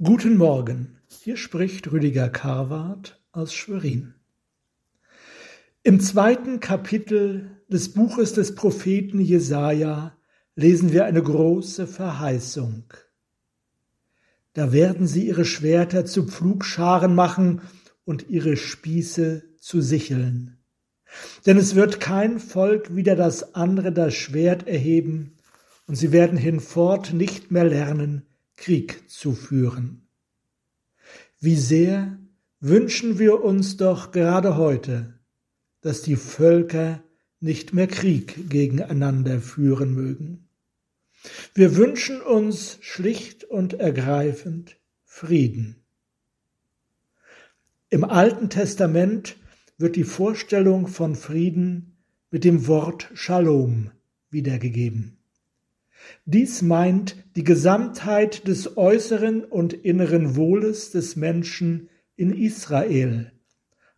Guten Morgen, hier spricht Rüdiger Karwart aus Schwerin. Im zweiten Kapitel des Buches des Propheten Jesaja lesen wir eine große Verheißung. Da werden sie ihre Schwerter zu Pflugscharen machen und ihre Spieße zu Sicheln. Denn es wird kein Volk wider das andere das Schwert erheben, und sie werden hinfort nicht mehr lernen, Krieg zu führen. Wie sehr wünschen wir uns doch gerade heute, dass die Völker nicht mehr Krieg gegeneinander führen mögen. Wir wünschen uns schlicht und ergreifend Frieden. Im Alten Testament wird die Vorstellung von Frieden mit dem Wort Shalom wiedergegeben. Dies meint die Gesamtheit des äußeren und inneren Wohles des Menschen in Israel,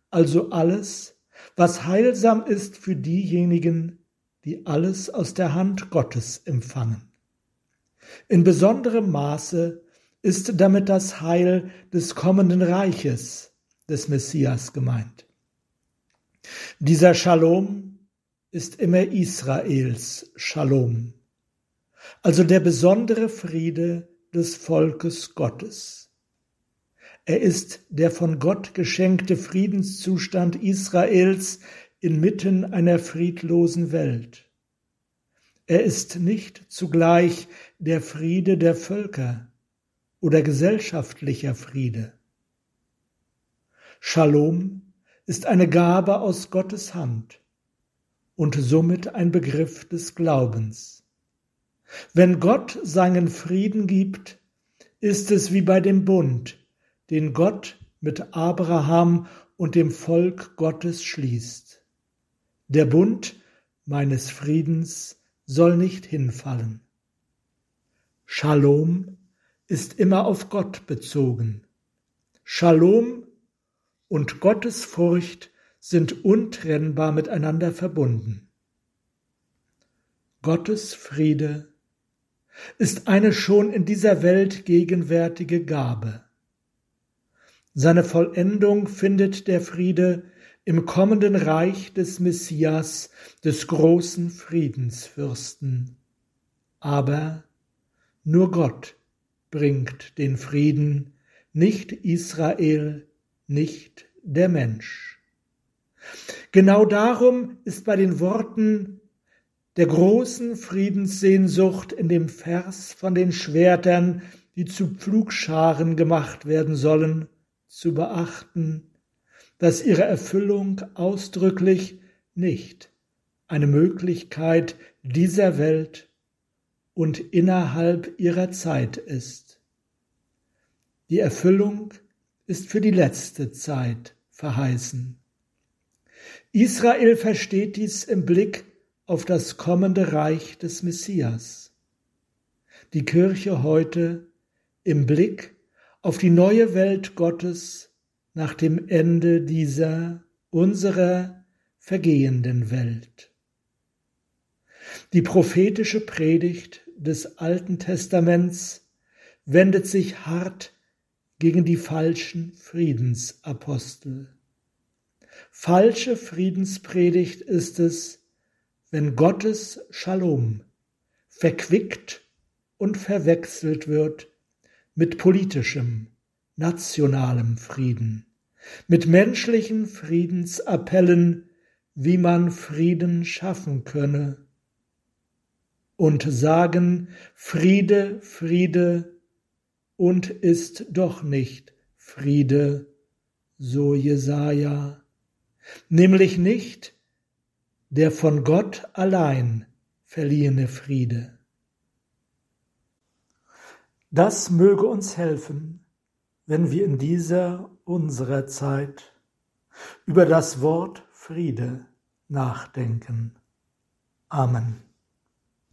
also alles, was heilsam ist für diejenigen, die alles aus der Hand Gottes empfangen. In besonderem Maße ist damit das Heil des kommenden Reiches des Messias gemeint. Dieser Shalom ist immer Israels Shalom also der besondere Friede des Volkes Gottes. Er ist der von Gott geschenkte Friedenszustand Israels inmitten einer friedlosen Welt. Er ist nicht zugleich der Friede der Völker oder gesellschaftlicher Friede. Shalom ist eine Gabe aus Gottes Hand und somit ein Begriff des Glaubens. Wenn Gott seinen Frieden gibt, ist es wie bei dem Bund, den Gott mit Abraham und dem Volk Gottes schließt. Der Bund meines Friedens soll nicht hinfallen. Shalom ist immer auf Gott bezogen. Shalom und Gottes Furcht sind untrennbar miteinander verbunden. Gottes Friede ist eine schon in dieser Welt gegenwärtige Gabe. Seine Vollendung findet der Friede im kommenden Reich des Messias, des großen Friedensfürsten. Aber nur Gott bringt den Frieden, nicht Israel, nicht der Mensch. Genau darum ist bei den Worten der großen Friedenssehnsucht in dem Vers von den Schwertern, die zu Pflugscharen gemacht werden sollen, zu beachten, dass ihre Erfüllung ausdrücklich nicht eine Möglichkeit dieser Welt und innerhalb ihrer Zeit ist. Die Erfüllung ist für die letzte Zeit verheißen. Israel versteht dies im Blick auf das kommende Reich des Messias. Die Kirche heute im Blick auf die neue Welt Gottes nach dem Ende dieser unserer vergehenden Welt. Die prophetische Predigt des Alten Testaments wendet sich hart gegen die falschen Friedensapostel. Falsche Friedenspredigt ist es, wenn Gottes Shalom verquickt und verwechselt wird mit politischem, nationalem Frieden, mit menschlichen Friedensappellen, wie man Frieden schaffen könne, und sagen Friede, Friede, und ist doch nicht Friede, so Jesaja, nämlich nicht der von Gott allein verliehene Friede. Das möge uns helfen, wenn wir in dieser unserer Zeit über das Wort Friede nachdenken. Amen.